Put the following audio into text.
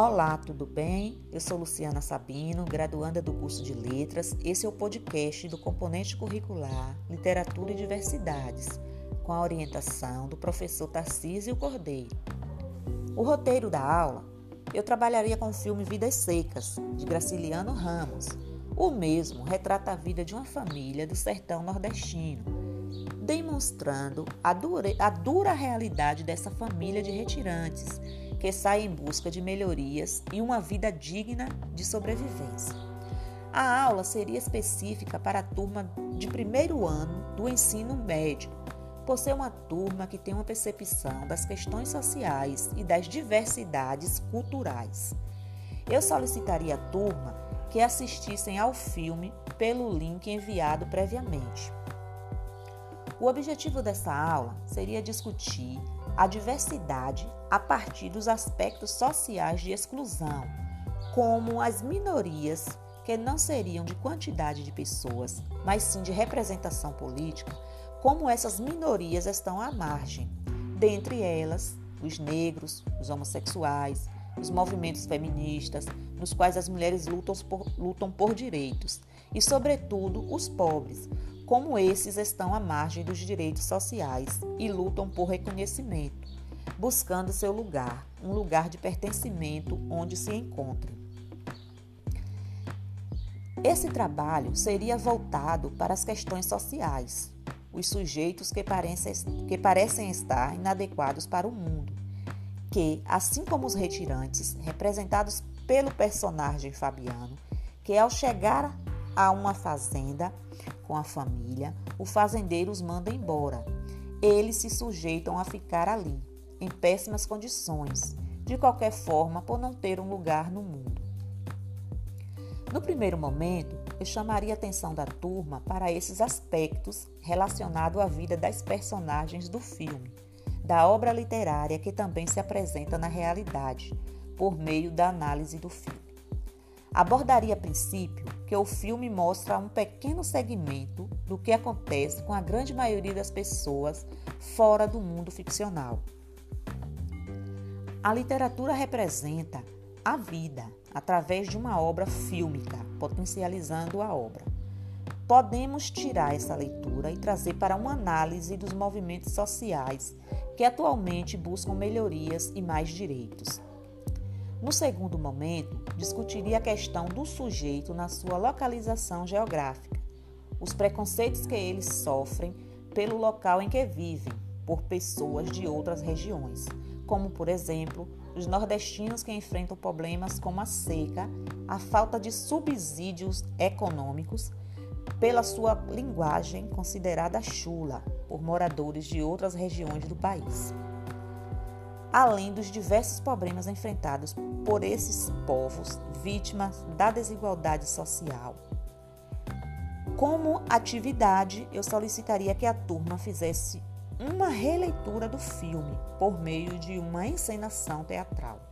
Olá, tudo bem? Eu sou Luciana Sabino, graduanda do curso de Letras. Esse é o podcast do componente curricular Literatura e Diversidades, com a orientação do professor Tarcísio Cordeiro. O roteiro da aula, eu trabalharia com o filme Vidas Secas, de Graciliano Ramos. O mesmo retrata a vida de uma família do sertão nordestino, demonstrando a dura, a dura realidade dessa família de retirantes que sai em busca de melhorias e uma vida digna de sobrevivência. A aula seria específica para a turma de primeiro ano do ensino médio, por ser uma turma que tem uma percepção das questões sociais e das diversidades culturais. Eu solicitaria à turma que assistissem ao filme pelo link enviado previamente. O objetivo dessa aula seria discutir a diversidade a partir dos aspectos sociais de exclusão, como as minorias, que não seriam de quantidade de pessoas, mas sim de representação política, como essas minorias estão à margem, dentre elas os negros, os homossexuais, os movimentos feministas, nos quais as mulheres lutam por, lutam por direitos, e, sobretudo, os pobres, como esses estão à margem dos direitos sociais e lutam por reconhecimento, buscando seu lugar, um lugar de pertencimento onde se encontrem. Esse trabalho seria voltado para as questões sociais, os sujeitos que parecem, que parecem estar inadequados para o mundo, que, assim como os retirantes, representados pelo personagem Fabiano, que ao chegar a uma fazenda com a família, o fazendeiro os manda embora. Eles se sujeitam a ficar ali, em péssimas condições, de qualquer forma, por não ter um lugar no mundo. No primeiro momento, eu chamaria a atenção da turma para esses aspectos relacionados à vida das personagens do filme, da obra literária que também se apresenta na realidade, por meio da análise do filme. Abordaria a princípio que o filme mostra um pequeno segmento do que acontece com a grande maioria das pessoas fora do mundo ficcional. A literatura representa a vida através de uma obra fílmica, potencializando a obra. Podemos tirar essa leitura e trazer para uma análise dos movimentos sociais que atualmente buscam melhorias e mais direitos. No segundo momento, discutiria a questão do sujeito na sua localização geográfica, os preconceitos que eles sofrem pelo local em que vivem, por pessoas de outras regiões, como, por exemplo, os nordestinos que enfrentam problemas como a seca, a falta de subsídios econômicos, pela sua linguagem considerada chula por moradores de outras regiões do país além dos diversos problemas enfrentados por esses povos vítimas da desigualdade social. Como atividade, eu solicitaria que a turma fizesse uma releitura do filme por meio de uma encenação teatral.